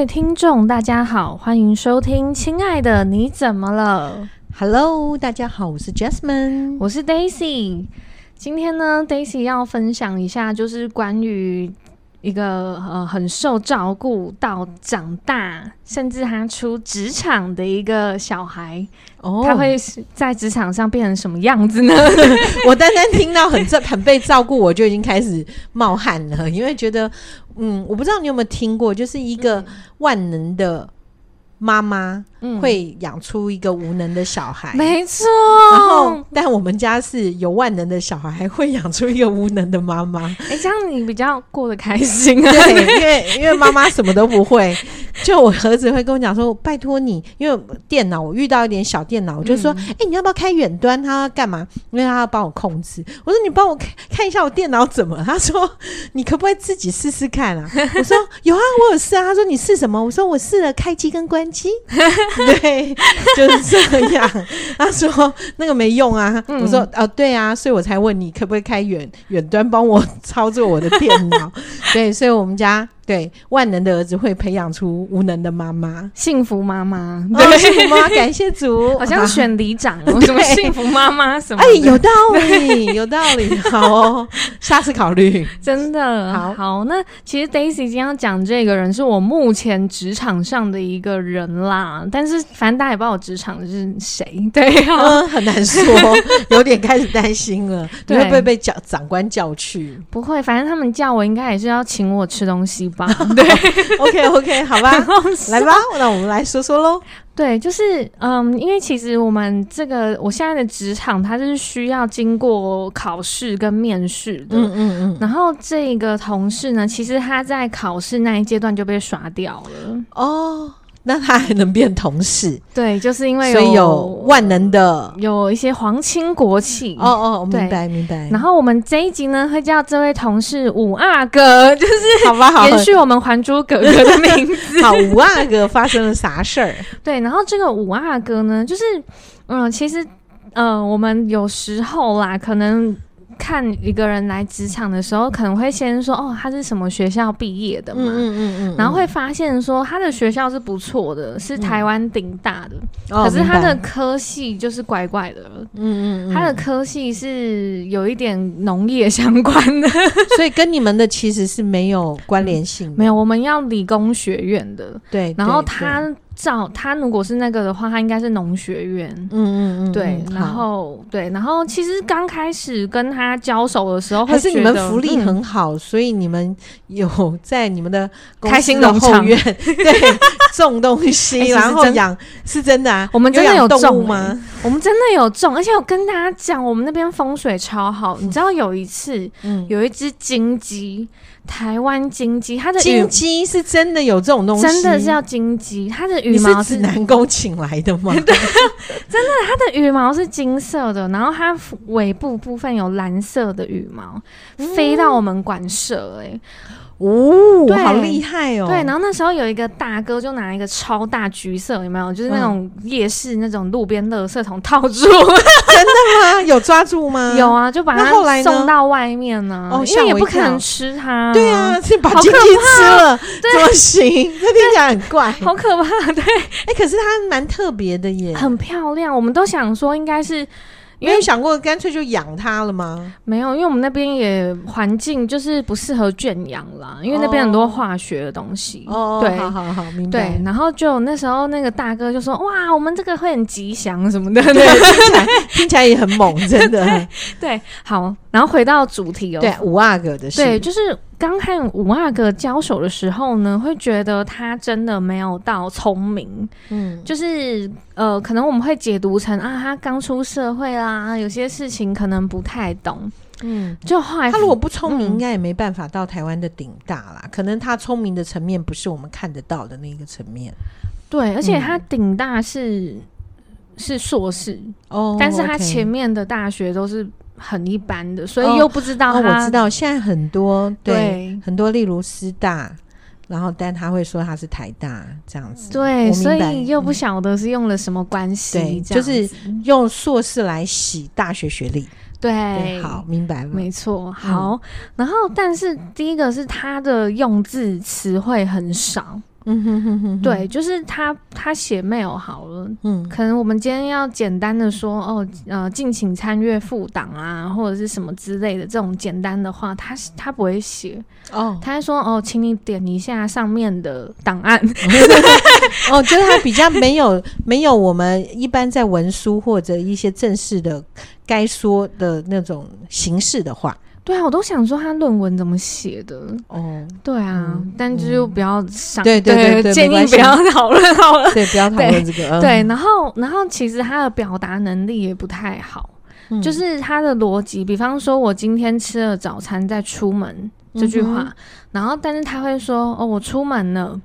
位听众，大家好，欢迎收听《亲爱的你怎么了》。Hello，大家好，我是 Jasmine，我是 Daisy。今天呢，Daisy 要分享一下，就是关于。一个呃很受照顾到长大，甚至他出职场的一个小孩，哦，他会在职场上变成什么样子呢？我单单听到很这 很被照顾，我就已经开始冒汗了，因为觉得嗯，我不知道你有没有听过，就是一个万能的。妈妈会养出一个无能的小孩，嗯、没错。然后，但我们家是有万能的小孩，会养出一个无能的妈妈。哎、欸，这样你比较过得开心啊？对，因为因为妈妈什么都不会。就我儿子会跟我讲说：“拜托你，因为电脑我遇到一点小电脑，我就说：哎、嗯欸，你要不要开远端？他要干嘛？因为他要帮我控制。我说：你帮我看看一下我电脑怎么？他说：你可不可以自己试试看啊？我说：有啊，我有试啊。他说：你试什么？我说：我试了开机跟关。” 对，就是这样。他说那个没用啊。嗯、我说哦，对啊，所以我才问你可不可以开远远端帮我操作我的电脑。对，所以我们家。对，万能的儿子会培养出无能的妈妈，幸福妈妈。对，哦、幸福妈妈，感谢主。好像选里长，什么幸福妈妈什么？哎，有道理，有道理。好哦，下次考虑。真的好好。那其实 Daisy 今天要讲这个人，是我目前职场上的一个人啦。但是反正大家也不知道我职场是谁，对啊、嗯，很难说，有点开始担心了。你会不会被叫长官叫去？不会，反正他们叫我，应该也是要请我吃东西。对，OK OK，好吧，来吧，那我们来说说喽。对，就是嗯，因为其实我们这个我现在的职场，它是需要经过考试跟面试的。嗯嗯嗯。然后这个同事呢，其实他在考试那一阶段就被刷掉了。哦。那他还能变同事？对，就是因为有，所以有万能的，有一些皇亲国戚。哦哦，明白明白。然后我们这一集呢，会叫这位同事五阿哥，就是好吧，好延续我们《还珠格格》的名字。好，五阿哥发生了啥事儿？对，然后这个五阿哥呢，就是嗯，其实呃，我们有时候啦，可能。看一个人来职场的时候，可能会先说哦，他是什么学校毕业的嘛，嗯嗯嗯嗯，然后会发现说他的学校是不错的，是台湾顶大的，嗯，可是他的科系就是怪怪的，嗯嗯，他的科系是有一点农业相关的，所以跟你们的其实是没有关联性，没有，我们要理工学院的，对，然后他。照他如果是那个的话，他应该是农学院。嗯嗯嗯，对，然后对，然后其实刚开始跟他交手的时候，还是你们福利很好，嗯，所以你们有在你们的开心农后院 对种东西，欸，然后养是真的啊？我们真的有种吗？欸？我们真的有种，而且我跟大家讲，我们那边风水超好。嗯，你知道有一次，嗯，有一只金鸡。台湾金鸡，它的金鸡是真的有这种东西，真的是叫金鸡。它的羽毛是指南宫请来的吗？对，真的，它的羽毛是金色的，然后它尾部部分有蓝色的羽毛，嗯、飞到我们馆舍、欸，哎。哦，好厉害哦！对，然后那时候有一个大哥就拿一个超大橘色，有没有？就是那种夜市那种路边垃圾桶套住，真的吗？有抓住吗？有啊，就把它送到外面呢。哦，因为也不可能吃它。对啊，是把金鸡吃了，怎么行？这听起来很怪，好可怕。对，哎，可是它蛮特别的耶，很漂亮。我们都想说应该是。因为想过干脆就养它了吗？没有，因为我们那边也环境就是不适合圈养啦，因为那边很多化学的东西。哦，对，好好好，明白。对，然后就那时候那个大哥就说：“哇，我们这个会很吉祥什么的。”对，听起来听起来也很猛，真的。对，对，好，然后回到主题哦，对，五阿哥的事，对，就是。刚和五阿哥交手的时候呢，会觉得他真的没有到聪明，嗯，就是呃，可能我们会解读成啊，他刚出社会啦，有些事情可能不太懂，嗯，就后来他如果不聪明，应该也没办法到台湾的顶大啦，嗯，可能他聪明的层面不是我们看得到的那个层面，对，而且他顶大是，嗯，是硕士哦，但是他前面的大学都是。很一般的，所以又不知道他。哦哦、我知道现在很多对，对很多，例如师大，然后但他会说他是台大这样子。对，所以又不晓得是用了什么关系，对，就是用硕士来洗大学学历。对，对，好，明白了，没错。好，嗯、然后但是第一个是他的用字词汇很少。嗯哼哼哼，对，就是他他写 mail 好了，嗯，可能我们今天要简单的说哦，呃，敬请参阅副档啊，或者是什么之类的这种简单的话，他他不会写。哦，他会说哦，请你点一下上面的档案，哦，就是他比较没有 没有我们一般在文书或者一些正式的该说的那种形式的话。对啊，我都想说他论文怎么写的哦。对啊，嗯、但就不要上。对对对，对，建议不要讨论好了。对，不要讨论这个。对，然后然后其实他的表达能力也不太好，嗯、就是他的逻辑，比方说我今天吃了早餐再出门这句话，嗯、然后但是他会说哦，我出门了。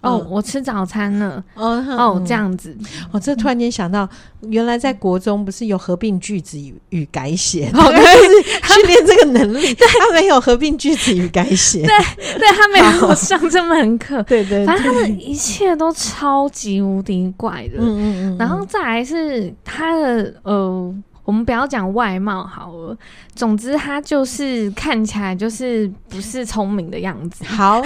哦，我吃早餐了。哦哦，这样子。我这突然间想到，原来在国中不是有合并句子与改写，哦，对，是 训练这个能力。他没有合并句子与改写，对，对他没有 上这门课。对对，反正他的一切都超级无敌怪的。嗯嗯嗯。然后再来是他的呃。我们不要讲外貌好了，总之他就是看起来就是不是聪明的样子。好，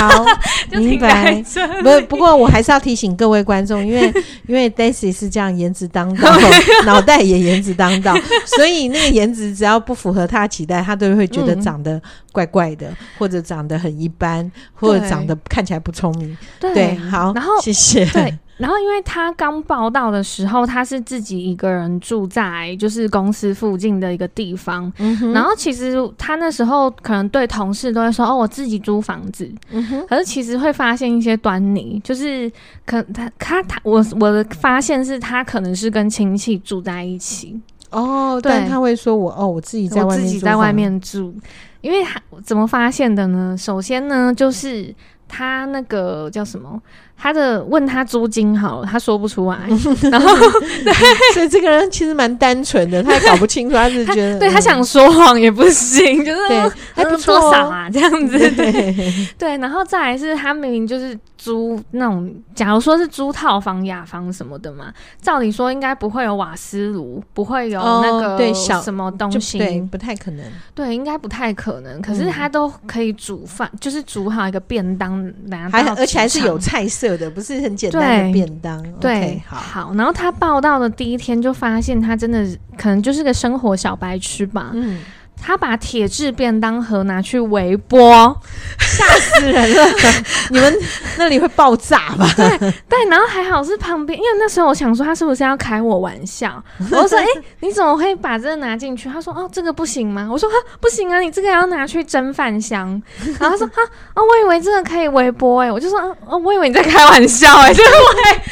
好，明白。不，不过我还是要提醒各位观众，因为 因为 Daisy 是这样颜值当道，脑袋也颜值当道，所以那个颜值只要不符合他的期待，他都会觉得长得怪怪的，嗯、或者长得很一般，或者长得看起来不聪明。对，对，好，然后谢谢。对。然后，因为他刚报道的时候，他是自己一个人住在就是公司附近的一个地方。然后，其实他那时候可能对同事都会说：“哦，我自己租房子。”嗯。可是其实会发现一些端倪，就是可他他他我我的发现是他可能是跟亲戚住在一起。哦，对，但他会说我哦，我自己在外面自己在外面住。因为他怎么发现的呢？首先呢，就是他那个叫什么？他的问他租金好了，他说不出来。然后，对，所以这个人其实蛮单纯的，他也搞不清楚，他是觉得，对他想说谎也不行，就是对，还不错多少啊，这样子，对，对，然后再来是他明明就是租那种，假如说是租套房、雅房什么的嘛，照理说应该不会有瓦斯炉，不会有那个对小什么东西，对，不太可能，对，应该不太可能。可是他都可以煮饭，就是煮好一个便当拿到，还而且还是有菜色。的不是很简单的便当，对，好，好，然后他报道的第一天就发现他真的可能就是个生活小白痴吧，嗯。他把铁质便当盒拿去微波，吓死人了！你们那里会爆炸吧？对对，然后还好是旁边，因为那时候我想说他是不是要开我玩笑？我说：“哎、欸，你怎么会把这个拿进去？”他说：“哦，这个不行吗？”我说：“哈，不行啊，你这个要拿去蒸饭箱。”然后他说：“哈，哦，我以为这个可以微波哎、欸。”我就说：“哦，我以为你在开玩笑哎、欸。”就是天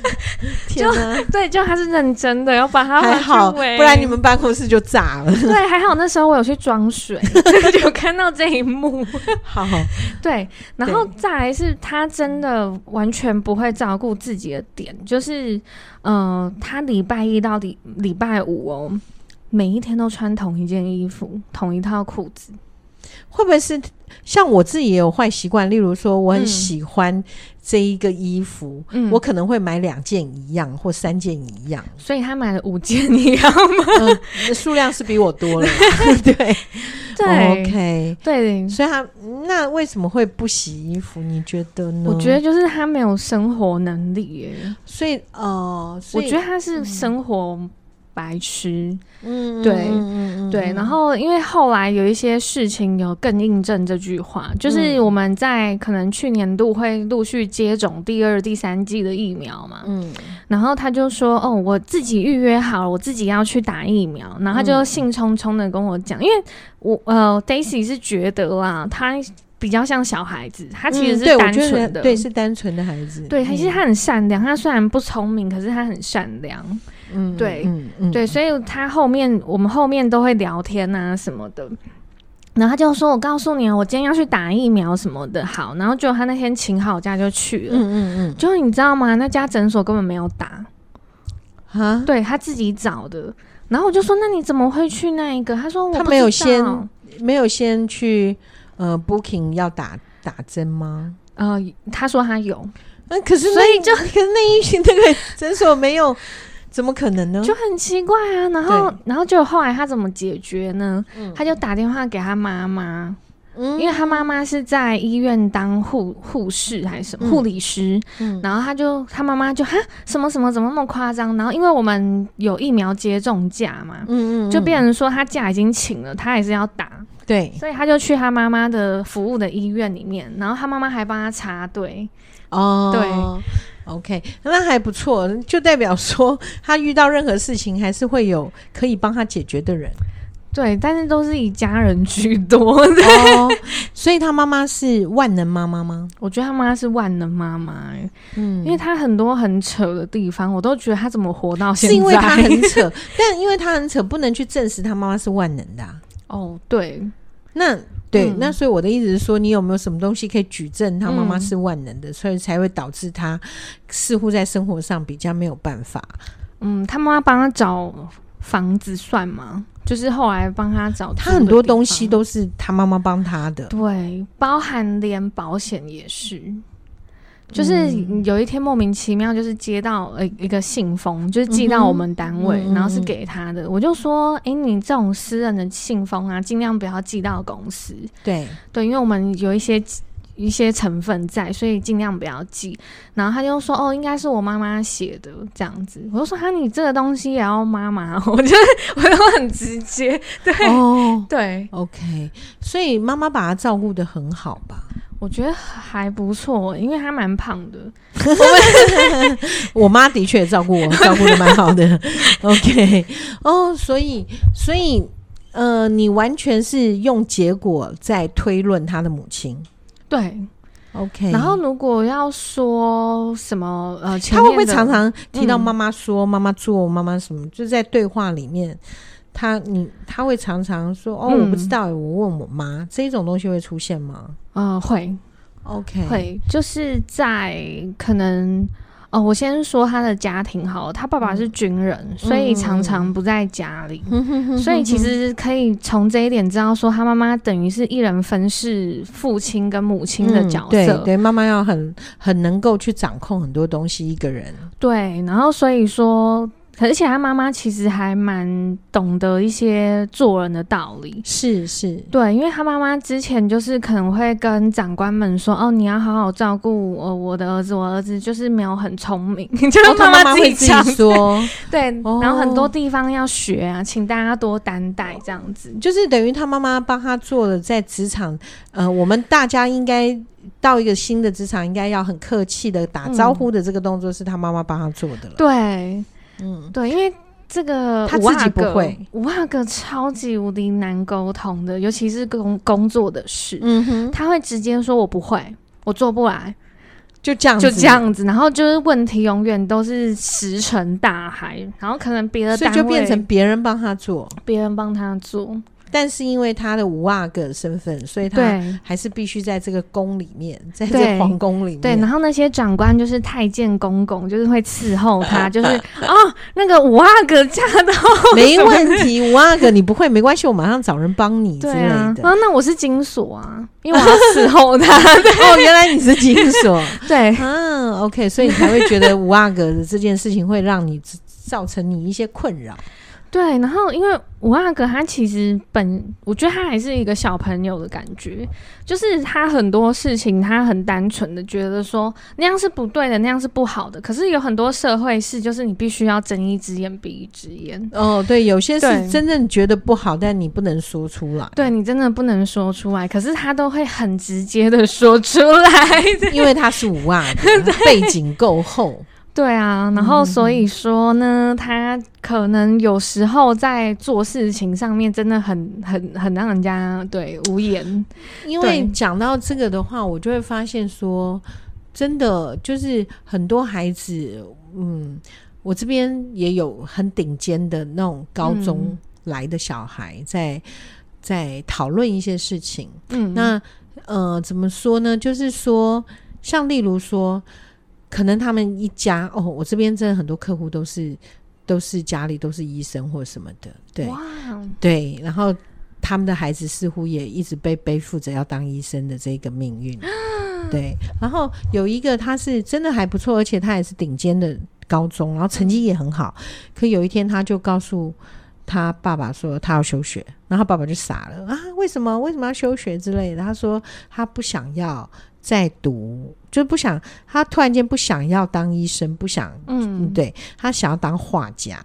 哪，对，就他是认真的，要把它还好，不然你们办公室就炸了。对，还好那时候我有去装水，有看到这一幕。好，对，然后再来是他真的完全不会照顾自己的点，就是，嗯、呃，他礼拜一到礼礼拜五哦，每一天都穿同一件衣服，同一套裤子。会不会是像我自己也有坏习惯？例如说，我很喜欢这一个衣服，嗯、我可能会买两件一样或三件一样。所以他买了五件一样吗？嗯、数量是比我多了。对对，，OK，对。所以他那为什么会不洗衣服？你觉得呢？我觉得就是他没有生活能力耶。所以呃，所以我觉得他是生活。白痴，嗯，对，嗯、对，然后因为后来有一些事情有更印证这句话，就是我们在可能去年度会陆续接种第二、第三季的疫苗嘛，嗯，然后他就说，哦，我自己预约好了，我自己要去打疫苗，然后他就兴冲冲的跟我讲，因为我呃，Daisy 是觉得啦，他比较像小孩子，他其实是单纯的，对，是单纯的孩子，对，他其实他很善良，他虽然不聪明，可是他很善良。嗯，对，嗯嗯、对，所以他后面我们后面都会聊天啊什么的，然后他就说：“我告诉你啊，我今天要去打疫苗什么的。”好，然后就他那天请好假就去了。嗯嗯嗯，就你知道吗？那家诊所根本没有打啊，对他自己找的。然后我就说：“那你怎么会去那一个？”他说：“他没有先没有先去呃 booking 要打打针吗？”呃，他说他有，那、呃、可是所以就可是那一群那个诊所没有。怎么可能呢？就很奇怪啊，然后，然后就后来他怎么解决呢？嗯、他就打电话给他妈妈，嗯，因为他妈妈是在医院当护护士还是什么护、嗯、理师，嗯，然后他就他妈妈就哈？什么什么怎么那么夸张？然后因为我们有疫苗接种假嘛，嗯，嗯嗯，就变成说他假已经请了，他还是要打，对，所以他就去他妈妈的服务的医院里面，然后他妈妈还帮他插队，哦，对。OK，那还不错，就代表说 他遇到任何事情还是会有可以帮他解决的人。对，但是都是以家人居多。哦，所以他妈妈是万能妈妈吗？我觉得他妈妈是万能妈妈，嗯，因为他很多很扯的地方，我都觉得他怎么活到现在？是因为他很扯，但因为他很扯，不能去证实他妈妈是万能的啊。哦，对，那。对，嗯、那所以我的意思是说，你有没有什么东西可以举证他妈妈是万能的，嗯、所以才会导致他似乎在生活上比较没有办法。嗯，他妈妈帮他找房子算吗？就是后来帮他找，他很多东西都是他妈妈帮他的，对，包含连保险也是。就是有一天莫名其妙，就是接到呃一个信封，就是寄到我们单位，嗯、然后是给他的。嗯、我就说，哎、欸，你这种私人的信封啊，尽量不要寄到公司。对对，因为我们有一些一些成分在，所以尽量不要寄。然后他就说，哦，应该是我妈妈写的这样子。我就说，哈，你这个东西也要妈妈？我觉得我就很直接。对哦，对，OK，所以妈妈把他照顾的很好吧？我觉得还不错，因为他蛮胖的。我妈的确照顾我，照顾的蛮好的。OK，哦，所以，所以，呃，你完全是用结果在推论他的母亲。对，OK。然后，如果要说什么，呃，他会不会常常提到妈妈说、妈妈、嗯、做、妈妈什么？就在对话里面，他你他会常常说：“哦，我不知道，我问我妈。”这种东西会出现吗？啊、呃，会，OK，会，就是在可能，哦，我先说他的家庭好，他爸爸是军人，嗯、所以常常不在家里，嗯、所以其实可以从这一点知道说，他妈妈等于是一人分饰父亲跟母亲的角色，嗯、对，对，妈妈要很很能够去掌控很多东西，一个人，对，然后所以说。而且他妈妈其实还蛮懂得一些做人的道理，是是，对，因为他妈妈之前就是可能会跟长官们说：“哦，你要好好照顾我我的儿子，我儿子就是没有很聪明。”就是妈妈自己说，对，然后很多地方要学啊，请大家多担待，这样子，就是等于他妈妈帮他做了在职场，呃，我们大家应该到一个新的职场，应该要很客气的打招呼的这个动作，是他妈妈帮他做的了，对。嗯，对，因为这个他自己不会，五阿哥超级无敌难沟通的，尤其是工工作的事，嗯哼，他会直接说我不会，我做不来，就这样子，就这样子，然后就是问题永远都是石沉大海，然后可能别的单位就变成别人帮他做，别人帮他做。但是因为他的五阿哥身份，所以他还是必须在这个宫里面，在这皇宫里面。对，然后那些长官就是太监公公，就是会伺候他，就是哦，那个五阿哥驾到，没问题，五阿哥你不会没关系，我马上找人帮你之类的。对啊，那我是金锁啊，因为我要伺候他。哦，原来你是金锁，对，嗯，OK，所以你才会觉得五阿哥的这件事情会让你造成你一些困扰。对，然后因为五阿哥他其实本，我觉得他还是一个小朋友的感觉，就是他很多事情他很单纯的觉得说那样是不对的，那样是不好的。可是有很多社会事，就是你必须要睁一只眼闭一只眼。哦，对，有些是真正觉得不好，但你不能说出来。对，你真的不能说出来，可是他都会很直接的说出来，因为他是五阿哥，背景够厚。对啊，然后所以说呢，嗯、他可能有时候在做事情上面真的很很很让人家对无言。因为讲到这个的话，我就会发现说，真的就是很多孩子，嗯，我这边也有很顶尖的那种高中来的小孩在，在在讨论一些事情。嗯，那呃，怎么说呢？就是说，像例如说。可能他们一家哦，我这边真的很多客户都是都是家里都是医生或什么的，对.对，然后他们的孩子似乎也一直被背负着要当医生的这个命运，对，然后有一个他是真的还不错，而且他也是顶尖的高中，然后成绩也很好，可有一天他就告诉他爸爸说他要休学，然后爸爸就傻了啊，为什么为什么要休学之类的？他说他不想要再读，就不想他突然间不想要当医生，不想嗯，对他想要当画家。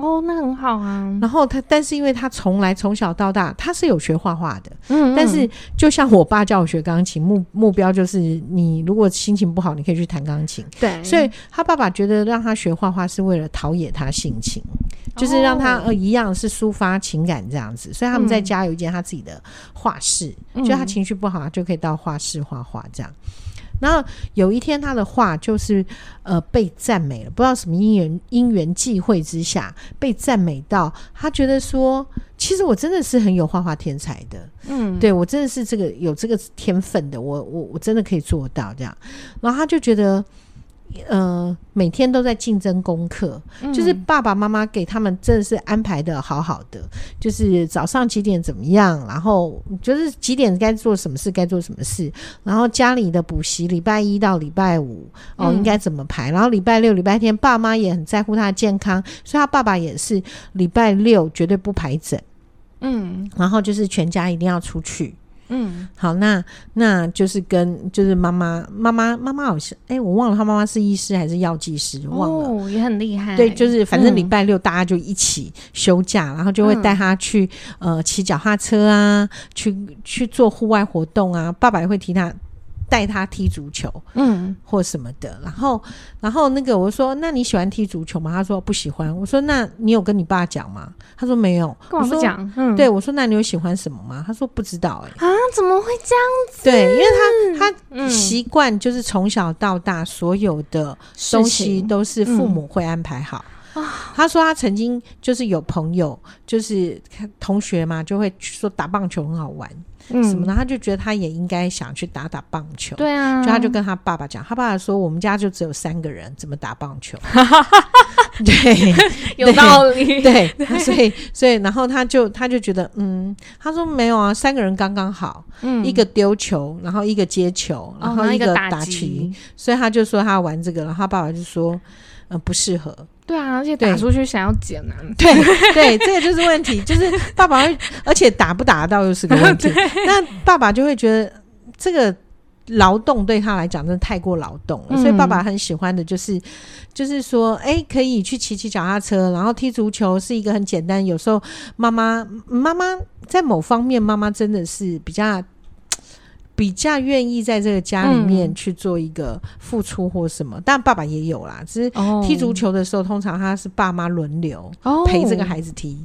哦，那很好啊。然后他，但是因为他从来从小到大他是有学画画的，嗯，嗯，但是就像我爸叫我学钢琴，目目标就是你如果心情不好，你可以去弹钢琴。对，所以他爸爸觉得让他学画画是为了陶冶他性情，就是让他呃一样是抒发情感这样子。所以他们在家有一间他自己的画室，嗯，就他情绪不好，就可以到画室画画这样。然后有一天，他的画就是呃被赞美了，不知道什么因缘因缘际会之下被赞美到，他觉得说，其实我真的是很有画画天才的，嗯，对我真的是这个有这个天分的，我我我真的可以做到这样，然后他就觉得。呃，每天都在竞争功课，嗯，就是爸爸妈妈给他们真的是安排的好好的，就是早上几点怎么样，然后就是几点该做什么事，该做什么事，然后家里的补习，礼拜一到礼拜五哦应该怎么排，然后礼拜六、礼拜天，爸妈也很在乎他的健康，所以他爸爸也是礼拜六绝对不排诊，嗯，然后就是全家一定要出去。嗯，好，那那就是跟就是妈妈妈妈妈妈好像，哎、欸，我忘了，他妈妈是医师还是药剂师，忘了，哦，也很厉害。对，就是反正礼拜六大家就一起休假，嗯、然后就会带他去呃骑脚踏车啊，去去做户外活动啊，爸爸也会提他。带他踢足球，嗯，或什么的，然后，然后那个我说，那你喜欢踢足球吗？他说不喜欢。我说，那你有跟你爸讲吗？他说没有。跟我讲，嗯，对，我说，那你有喜欢什么吗？他说不知道、欸。哎，啊，怎么会这样子？对，因为他他习惯就是从小到大所有的东西都是父母会安排好。嗯、他说他曾经就是有朋友，就是同学嘛，就会说打棒球很好玩。嗯，什么呢？他就觉得他也应该想去打打棒球。对啊，就他就跟他爸爸讲，他爸爸说：“我们家就只有三个人，怎么打棒球？” 对，有道理。对，对所以所以然后他就他就觉得，嗯，他说没有啊，三个人刚刚好，嗯，一个丢球，然后一个接球，然后一个打旗，哦，所以他就说他要玩这个，然后他爸爸就说，嗯，不适合。对啊，而且打出去想要捡啊。对对，这个就是问题，就是爸爸会，而且打不打得到又是个问题。那爸爸就会觉得这个劳动对他来讲真的太过劳动了，嗯，所以爸爸很喜欢的就是，就是说，哎，可以去骑骑脚踏车，然后踢足球是一个很简单。有时候妈妈妈妈在某方面，妈妈真的是比较。比较愿意在这个家里面去做一个付出或什么，但爸爸也有啦。只是踢足球的时候，通常他是爸妈轮流陪这个孩子踢。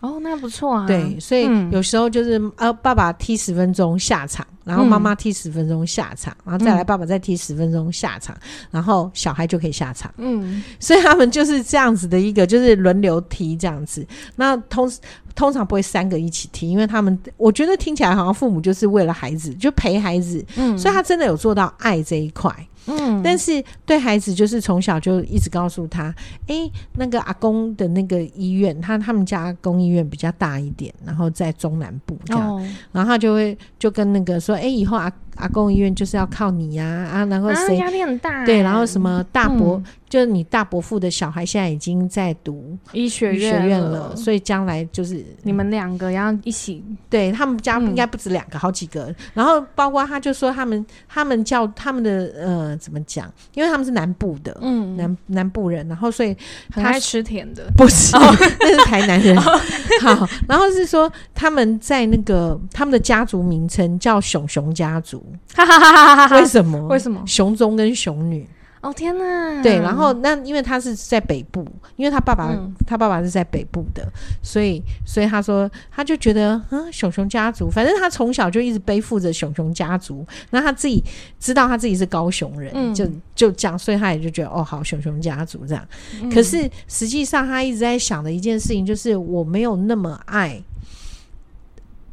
哦，那不错啊。对，所以有时候就是呃，爸爸踢十分钟下场，然后妈妈踢十分钟下场，然后再来爸爸再踢十分钟下场，然后小孩就可以下场。嗯，所以他们就是这样子的一个，就是轮流踢这样子。那通。通常不会三个一起听，因为他们我觉得听起来好像父母就是为了孩子，就陪孩子，嗯，所以他真的有做到爱这一块。嗯，但是对孩子就是从小就一直告诉他，哎、欸，那个阿公的那个医院，他他们家公医院比较大一点，然后在中南部这样，哦、然后他就会就跟那个说，哎、欸，以后阿阿公医院就是要靠你呀，啊，然后谁压力很大，对，然后什么大伯。嗯就是你大伯父的小孩现在已经在读医学院了，所以将来就是你们两个要一起。对，他们家应该不止两个，好几个。然后包括他就说他们他们叫他们的呃怎么讲？因为他们是南部的，嗯，南南部人，然后所以很爱吃甜的，不是，那是台南人。好，然后是说他们在那个他们的家族名称叫熊熊家族，哈哈哈哈哈。为什么？为什么？熊中跟熊女。哦天呐！对，然后那因为他是在北部，因为他爸爸、嗯、他爸爸是在北部的，所以所以他说他就觉得嗯，熊熊家族，反正他从小就一直背负着熊熊家族，那他自己知道他自己是高雄人，嗯、就就这样，所以他也就觉得哦好，熊熊家族这样。嗯、可是实际上他一直在想的一件事情就是我没有那么爱。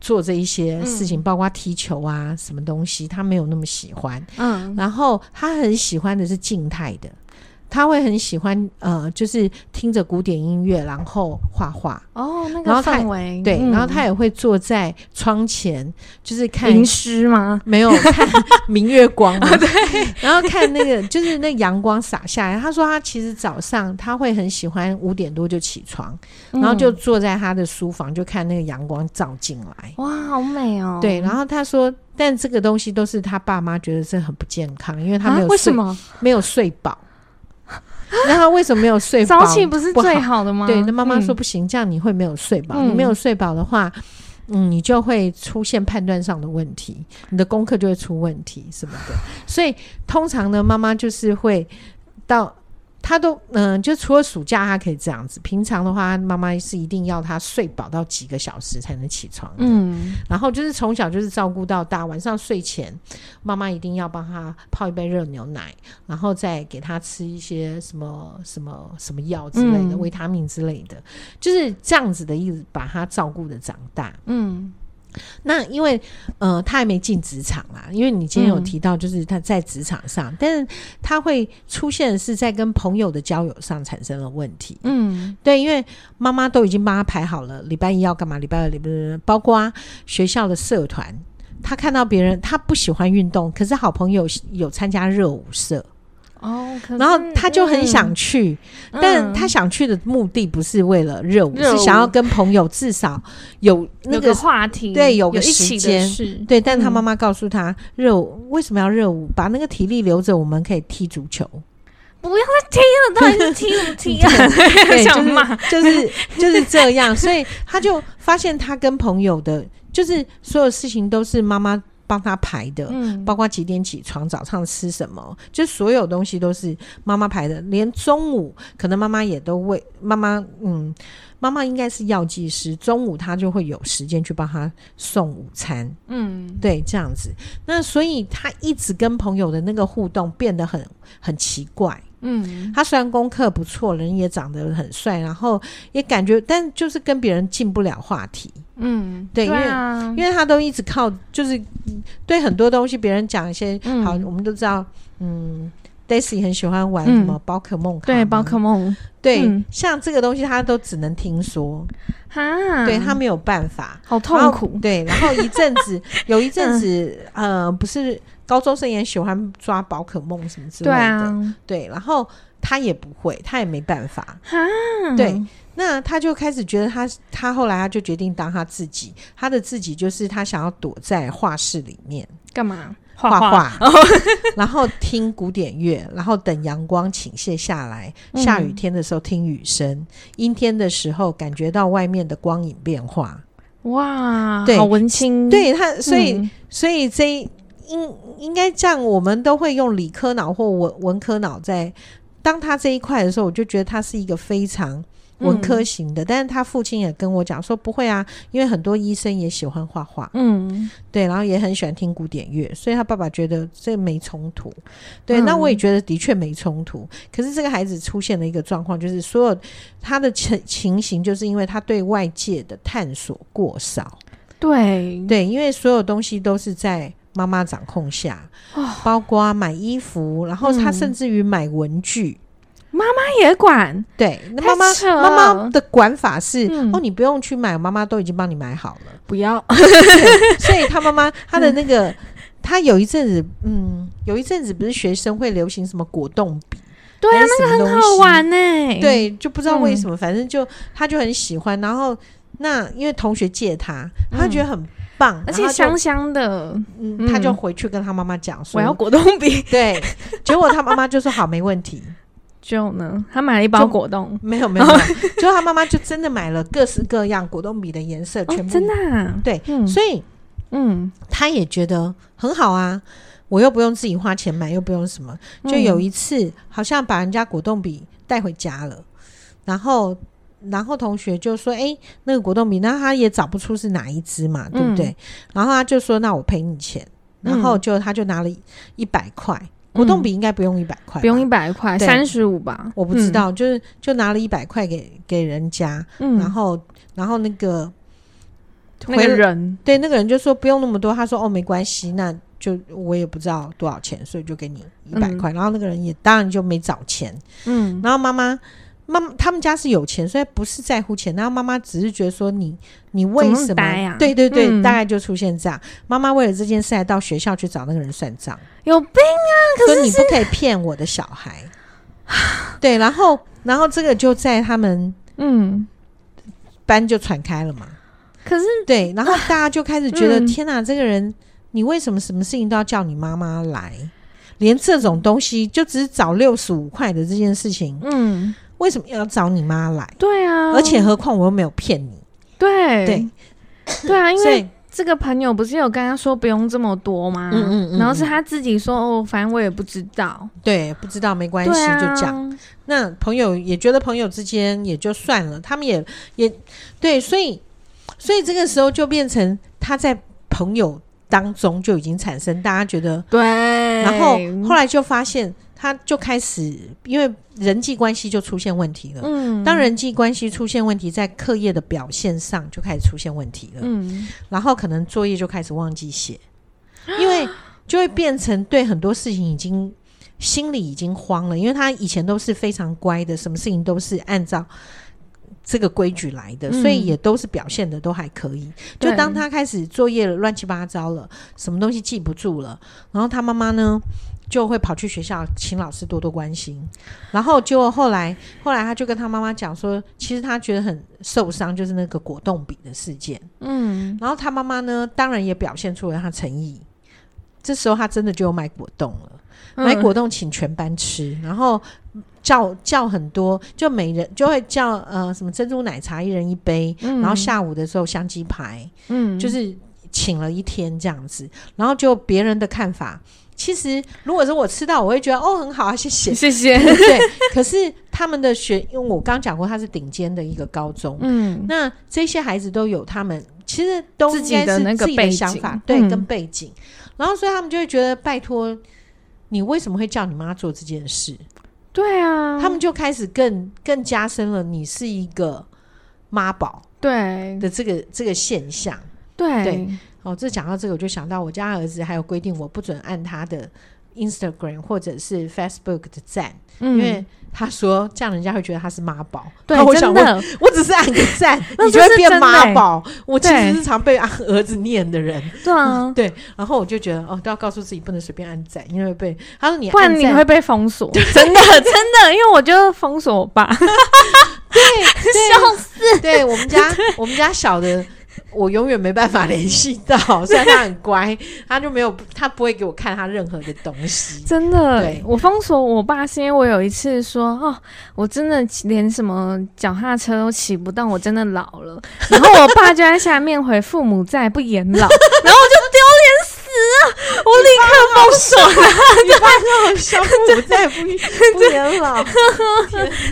做这一些事情，包括踢球啊，什么东西，他没有那么喜欢。嗯，然后他很喜欢的是静态的，他会很喜欢呃，就是听着古典音乐，然后画画。哦，那个氛围对，然后他也会坐在窗前，就是看吟诗吗？没有 看明月光啊，对，然后看那个就是那阳光洒下来。他说他其实早上他会很喜欢五点多就起床，然后就坐在他的书房，就看那个阳光照进来。哇，好美哦！对，然后他说，但这个东西都是他爸妈觉得这很不健康，因为他没有睡，为什么没有睡饱？那他为什么没有睡饱？早起不是最好的吗？对，那妈妈说不行，这样你会没有睡饱。你没有睡饱的话，嗯，你就会出现判断上的问题，你的功课就会出问题什么的。所以通常呢，妈妈就是会到。他都嗯，就除了暑假他可以这样子，平常的话，妈妈是一定要他睡饱到几个小时才能起床。嗯，然后就是从小就是照顾到大，晚上睡前，妈妈一定要帮他泡一杯热牛奶，然后再给他吃一些什么什么什么药之类的，维他命之类的，就是这样子的意思，把他照顾的长大。嗯。那因为呃，他还没进职场啦。因为你今天有提到，就是他在职场上，嗯、但是他会出现是在跟朋友的交友上产生了问题。嗯，对，因为妈妈都已经帮他排好了，礼拜一要干嘛，礼拜二礼拜日，包括学校的社团，他看到别人他不喜欢运动，可是好朋友有参加热舞社。哦，然后他就很想去，嗯、但他想去的目的不是为了热舞，嗯、是想要跟朋友至少有那个，话题，对，有个时间，对。但他妈妈告诉他，热舞、嗯、为什么要热舞？把那个体力留着，我们可以踢足球。不要再踢了，到底是踢不踢啊？对，想骂，就是就是这样。所以他就发现，他跟朋友的，就是所有事情都是妈妈。帮他排的，嗯，包括几点起床、早上吃什么，就所有东西都是妈妈排的。连中午，可能妈妈也都为妈妈，嗯，妈妈应该是药剂师，中午她就会有时间去帮他送午餐，嗯，对，这样子。那所以他一直跟朋友的那个互动变得很很奇怪。嗯，他虽然功课不错，人也长得很帅，然后也感觉，但就是跟别人进不了话题。嗯，对，对啊，因为因为他都一直靠，就是对很多东西，别人讲一些、嗯、好，我们都知道，嗯，Daisy 很喜欢玩什么宝可梦卡，对，宝可梦，对，嗯、像这个东西他都只能听说，哈，对他没有办法，好痛苦，对，然后一阵子，有一阵子，嗯、呃，不是。高中生也喜欢抓宝可梦什么之类的，对啊，对，然后他也不会，他也没办法，哈。对，那他就开始觉得他，他后来他就决定当他自己，他的自己就是他想要躲在画室里面。干嘛？画画，然后听古典乐，然后等阳光倾泻下来，嗯、下雨天的时候听雨声，阴天的时候感觉到外面的光影变化，哇，对，好文青，对他，所以、嗯、所以这一。应应该这样，我们都会用理科脑或文文科脑在当他这一块的时候，我就觉得他是一个非常文科型的。嗯、但是他父亲也跟我讲说，不会啊，因为很多医生也喜欢画画，嗯，对，然后也很喜欢听古典乐，所以他爸爸觉得这没冲突。对，嗯、那我也觉得的确没冲突。可是这个孩子出现了一个状况，就是所有他的情情形，就是因为他对外界的探索过少。对对，因为所有东西都是在。妈妈掌控下，包括买衣服，然后他甚至于买文具，妈妈也管。对，那妈妈妈妈的管法是：哦，你不用去买，妈妈都已经帮你买好了。不要，所以他妈妈 他的那个，他有一阵子，嗯，有一阵子不是学生会流行什么果冻笔？对啊，那个很好玩呢。对，就不知道为什么，反正就他就很喜欢。然后那因为同学借他，他觉得很。棒，而且香香的，嗯，他就回去跟他妈妈讲说：“我要果冻笔。”对，结果他妈妈就说：“好，没问题。”就呢，他买了一包果冻，没有没有，就他妈妈就真的买了各式各样果冻笔的颜色，全部真的对，所以嗯，他也觉得很好啊，我又不用自己花钱买，又不用什么。就有一次，好像把人家果冻笔带回家了，然后。然后同学就说：“哎、欸，那个果冻笔，那他也找不出是哪一支嘛，对不对？”嗯、然后他就说：“那我赔你钱。”然后就他就拿了一百块，嗯、果冻笔应该不用一百块，不用一百块，三十五吧？我不知道，嗯、就是就拿了一百块给给人家，嗯、然后然后那个那个人对那个人就说不用那么多，他说：“哦，没关系，那。”就我也不知道多少钱，所以就给你一百块。然后那个人也当然就没找钱。嗯，然后妈妈。妈妈他们家是有钱，所以不是在乎钱。然后妈妈只是觉得说你，你为什么？啊、对对对、嗯，大概就出现这样。妈妈为了这件事，还到学校去找那个人算账，有病啊！可是，说你不可以骗我的小孩。对，然后，然后这个就在他们嗯班就传开了嘛。可是，对，然后大家就开始觉得，嗯、天哪，这个人，你为什么什么事情都要叫你妈妈来？连这种东西，就只是找六十五块的这件事情，嗯。为什么要找你妈来？对啊，而且何况我又没有骗你。对对对啊，因为这个朋友不是有跟他说不用这么多吗？嗯嗯嗯，然后是他自己说哦，反正我也不知道。对，不知道没关系，啊，就讲。那朋友也觉得朋友之间也就算了，他们也也对，所以所以这个时候就变成他在朋友当中就已经产生大家觉得对，然后后来就发现。他就开始，因为人际关系就出现问题了。嗯，当人际关系出现问题，在课业的表现上就开始出现问题了。嗯，然后可能作业就开始忘记写，因为就会变成对很多事情已经心里已经慌了。因为他以前都是非常乖的，什么事情都是按照这个规矩来的，所以也都是表现的都还可以。就当他开始作业乱七八糟了，什么东西记不住了，然后他妈妈呢？就会跑去学校请老师多多关心，然后结果后来后来他就跟他妈妈讲说，其实他觉得很受伤，就是那个果冻笔的事件。嗯，然后他妈妈呢，当然也表现出了他诚意。这时候他真的就买果冻了，买果冻请全班吃，然后叫叫很多，就每人就会叫呃什么珍珠奶茶一人一杯，然后下午的时候香鸡排，嗯，就是请了一天这样子，然后就别人的看法。其实，如果是我吃到，我会觉得哦，很好啊，谢谢，谢谢。对，可是他们的学，因为我刚讲过，他是顶尖的一个高中，嗯，那这些孩子都有他们其实都应该是自己的想法，对，跟背景，然后所以他们就会觉得，拜托，你为什么会叫你妈做这件事？对啊，他们就开始更更加深了，你是一个妈宝，对。的这个这个现象，对。对哦，这讲到这个，我就想到我家儿子还有规定，我不准按他的 Instagram 或者是 Facebook 的赞，嗯，因为他说这样人家会觉得他是妈宝。对，我想问，我只是按个赞，你就会变妈宝？我其实是常被 儿子念的人。对啊，对。然后我就觉得，哦，都要告诉自己不能随便按赞，因为被他说你按不然你会被封锁。真的，真的，因为我就封锁我爸。对，笑死。对我们家，我们家小的。我永远没办法联系到，虽然他很乖，他就没有，他不会给我看他任何的东西。真的，我封锁我爸是因为我有一次说，哦，我真的连什么脚踏车都骑不到，我真的老了。然后我爸就在下面回：“父母在，不言老。”然后我就我立刻封锁了。你爸说：“小父母在，不不年老。”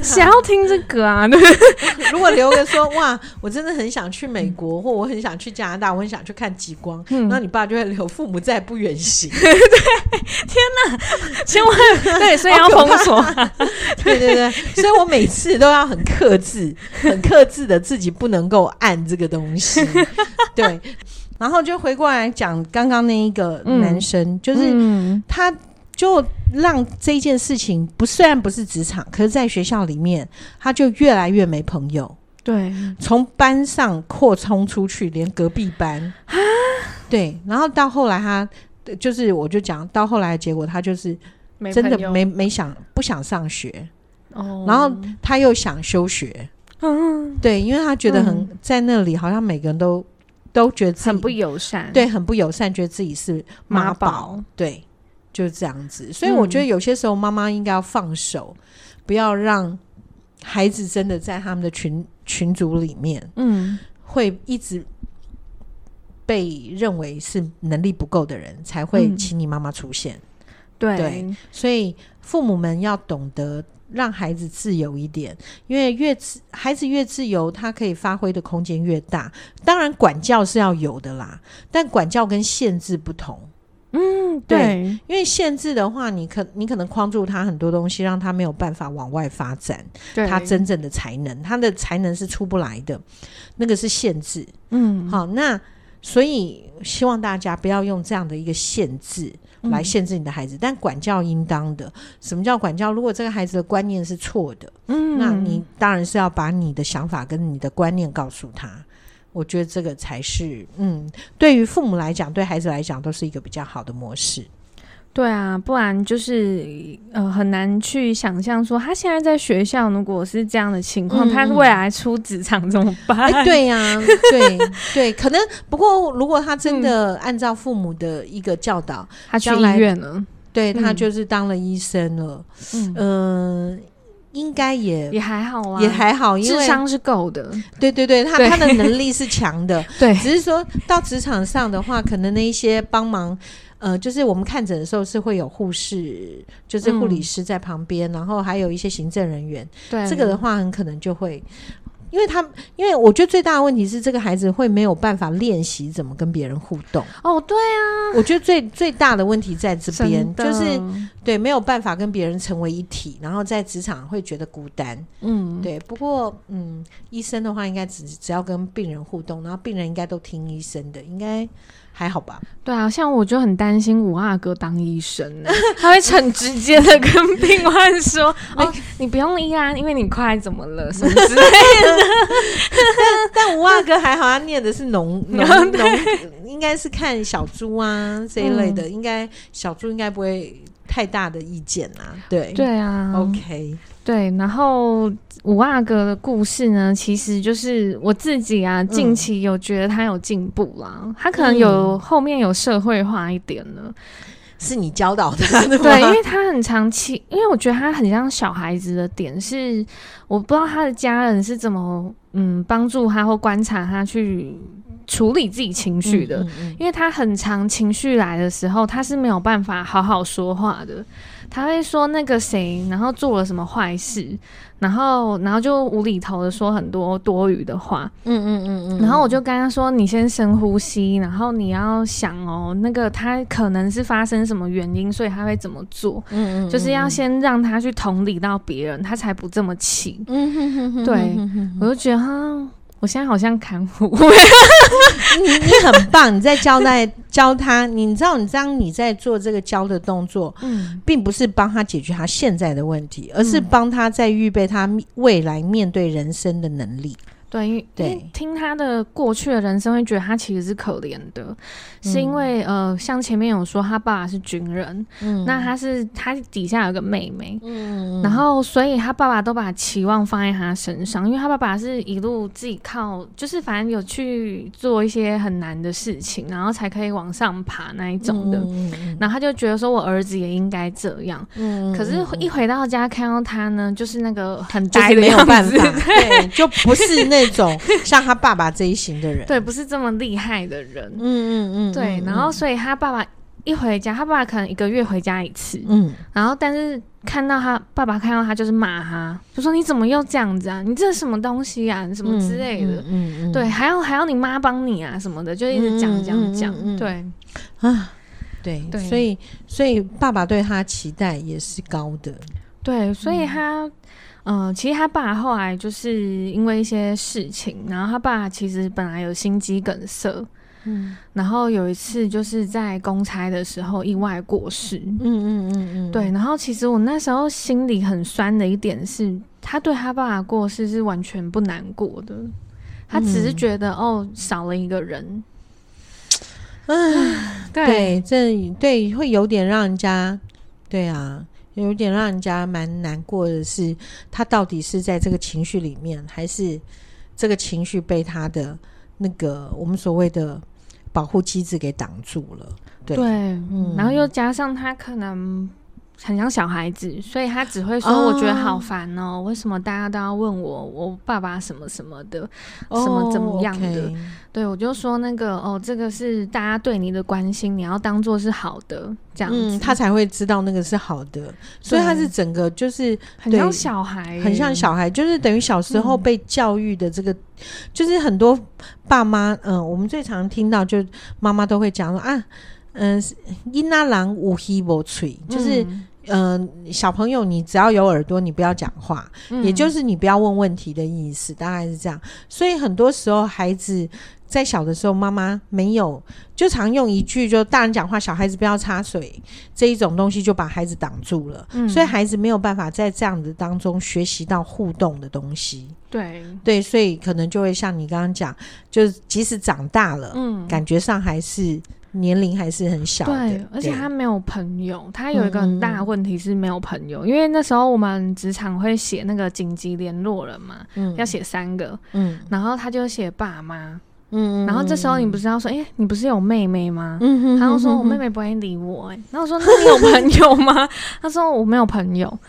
想要听这个啊？如果留个说：“哇，我真的很想去美国，或我很想去加拿大，我很想去看极光。嗯”那你爸就会留：“父母在，不远行。”对，天哪，千万对，所以要封锁。对对对，所以我每次都要很克制，很克制的自己不能够按这个东西。对。然后就回过来讲刚刚那一个男生，嗯、就是他，就让这件事情不虽然不是职场，可是在学校里面，他就越来越没朋友。对，从班上扩充出去，连隔壁班。啊，对，然后到后来他就是，我就讲到后来的结果，他就是真的没没想不想上学。哦，然后他又想休学，嗯，对，因为他觉得很、嗯、在那里好像每个人都。都觉得很不友善，对，很不友善，觉得自己是妈宝，对，就是这样子。所以我觉得有些时候妈妈应该要放手，嗯，不要让孩子真的在他们的群群组里面，嗯，会一直被认为是能力不够的人才会请你妈妈出现，嗯，对。对，所以父母们要懂得。让孩子自由一点，因为越自孩子越自由，他可以发挥的空间越大。当然，管教是要有的啦，但管教跟限制不同。嗯，对，对，因为限制的话，你可你可能框住他很多东西，让他没有办法往外发展他真正的才能，他的才能是出不来的，那个是限制。嗯，好，那所以希望大家不要用这样的一个限制来限制你的孩子，嗯、但管教应当的。什么叫管教？如果这个孩子的观念是错的，嗯，那你当然是要把你的想法跟你的观念告诉他。我觉得这个才是，嗯，对于父母来讲，对孩子来讲，都是一个比较好的模式。对啊，不然就是呃很难去想象说他现在在学校如果是这样的情况，嗯、他未来出职场怎么办？欸、对呀、啊，对对，可能不过如果他真的按照父母的一个教导，嗯、他去医院了，对他就是当了医生了，嗯，呃、应该也也还好啊，也还好，因为智商是够的。对对对，他他的能力是强的，对，只是说到职场上的话，可能那一些帮忙。呃，就是我们看诊的时候是会有护士，就是护理师在旁边，嗯，然后还有一些行政人员。对，这个的话很可能就会，因为他，因为我觉得最大的问题是这个孩子会没有办法练习怎么跟别人互动。哦，对啊，我觉得最最大的问题在这边，就是对没有办法跟别人成为一体，然后在职场会觉得孤单。嗯，对。不过，嗯，医生的话应该只只要跟病人互动，然后病人应该都听医生的，应该。还好吧，对啊，像我就很担心五阿哥当医生，他会很直接的跟病患说：“ 哦，你不用医啊，因为你快怎么了什么之类的。但”但五阿哥还好，他念的是农农农，应该是看小猪啊这一类的，嗯、应该小猪应该不会太大的意见啊。对。对啊，OK。对，然后五阿哥的故事呢，其实就是我自己啊，近期有觉得他有进步啦，嗯、他可能有后面有社会化一点了，是你教导的，对，因为他很长期，因为我觉得他很像小孩子的点是，我不知道他的家人是怎么嗯帮助他或观察他去处理自己情绪的，嗯嗯嗯，因为他很常情绪来的时候，他是没有办法好好说话的。他会说那个谁，然后做了什么坏事，然后然后就无厘头的说很多多余的话。嗯嗯嗯嗯。然后我就跟他说：“你先深呼吸，然后你要想哦，那个他可能是发生什么原因，所以他会怎么做。嗯嗯。就是要先让他去同理到别人，他才不这么气。嗯哼哼哼。对，我就觉得哈。我现在好像砍虎，你你很棒，你在教代教他，你知道，你当你在做这个教的动作，嗯，并不是帮他解决他现在的问题，而是帮他在预备他未来面对人生的能力。对，因为对。听他的过去的人生，会觉得他其实是可怜的，嗯、是因为呃，像前面有说他爸爸是军人，嗯，那他是他底下有个妹妹，嗯，然后所以他爸爸都把期望放在他身上，因为他爸爸是一路自己靠，就是反正有去做一些很难的事情，然后才可以往上爬那一种的，嗯、然后他就觉得说我儿子也应该这样，嗯，可是一回到家看到他呢，就是那个很呆的样子，没有办法，对，就不是那。那种 像他爸爸这一型的人，对，不是这么厉害的人，嗯嗯嗯，对。然后，所以他爸爸一回家，他爸爸可能一个月回家一次，嗯。然后，但是看到他爸爸看到他就是骂他，就说你怎么又这样子啊？你这是什么东西啊？什么之类的，嗯嗯。对，还要还要你妈帮你啊什么的，就一直讲讲讲，对啊，对对。所以，所以爸爸对他期待也是高的，对，所以他。嗯、呃，其实他爸后来就是因为一些事情，然后他爸其实本来有心肌梗塞，嗯，然后有一次就是在公差的时候意外过世，嗯嗯嗯嗯，对，然后其实我那时候心里很酸的一点是，他对他爸爸过世是完全不难过的，他只是觉得、嗯、哦少了一个人，嗯，对，这对会有点让人家，对啊。有点让人家蛮难过的是，他到底是在这个情绪里面，还是这个情绪被他的那个我们所谓的保护机制给挡住了？对，对嗯，然后又加上他可能。很像小孩子，所以他只会说：“我觉得好烦哦、喔，oh, 为什么大家都要问我，我爸爸什么什么的，oh, 什么怎么样的？” okay. 对，我就说那个哦，这个是大家对你的关心，你要当做是好的，这样子、嗯、他才会知道那个是好的。所以他是整个就是很像小孩，很像小孩，就是等于小时候被教育的这个，嗯、就是很多爸妈，嗯、呃，我们最常听到就妈妈都会讲说啊，嗯、呃，囡仔人有耳无喙，就是。嗯小朋友，你只要有耳朵，你不要讲话，嗯、也就是你不要问问题的意思，大概是这样。所以很多时候，孩子在小的时候，妈妈没有就常用一句就大人讲话，小孩子不要插水这一种东西，就把孩子挡住了，嗯，所以孩子没有办法在这样子当中学习到互动的东西。对对，所以可能就会像你刚刚讲，就是即使长大了，嗯，感觉上还是。年龄还是很小的，对，而且他没有朋友，他有一个很大的问题是没有朋友，嗯、因为那时候我们职场会写那个紧急联络人嘛，嗯、要写三个，嗯，然后他就写爸妈，嗯，然后这时候你不是要说，哎、欸，你不是有妹妹吗？嗯，他就说我妹妹不会理我、欸，哎，然后我说那你有朋友吗？他说我没有朋友。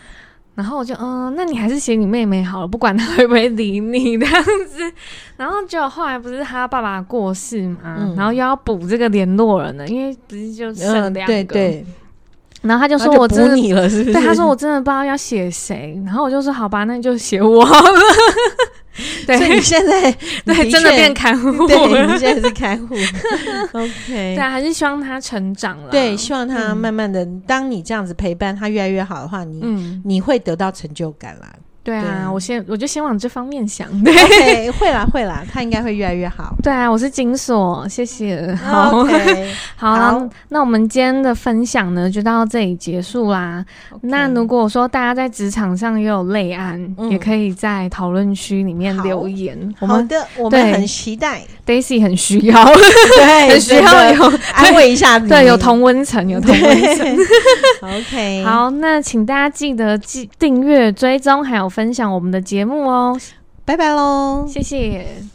然后我就嗯，那你还是写你妹妹好了，不管她会不会理你 这样子。然后就后来不是他爸爸过世嘛，嗯、然后又要补这个联络人了，因为不是就剩两个。嗯、对对。然后他就说我真的，你了是不是？对，他说我真的不知道要写谁。然后我就说好吧，那你就写我好了。对，所以你现在 对真的变看护，对，你现在是看护。OK，对，还是希望他成长了。对，希望他慢慢的，嗯、当你这样子陪伴他越来越好的话，你、嗯、你会得到成就感啦。对啊，对我先我就先往这方面想。对，okay, 会啦会啦，他应该会越来越好。对啊，我是金锁，谢谢。好，okay, 好，好，那我们今天的分享呢，就到这里结束啦。Okay, 那如果说大家在职场上也有类案，嗯、也可以在讨论区里面留言。好，我们好的，我们很期待。Daisy 很需要，对，很需要有安慰一下你，对，有同温层，有同温层。OK，好，那请大家记得记订阅、追踪，还有。分享我们的节目哦，拜拜喽，谢谢。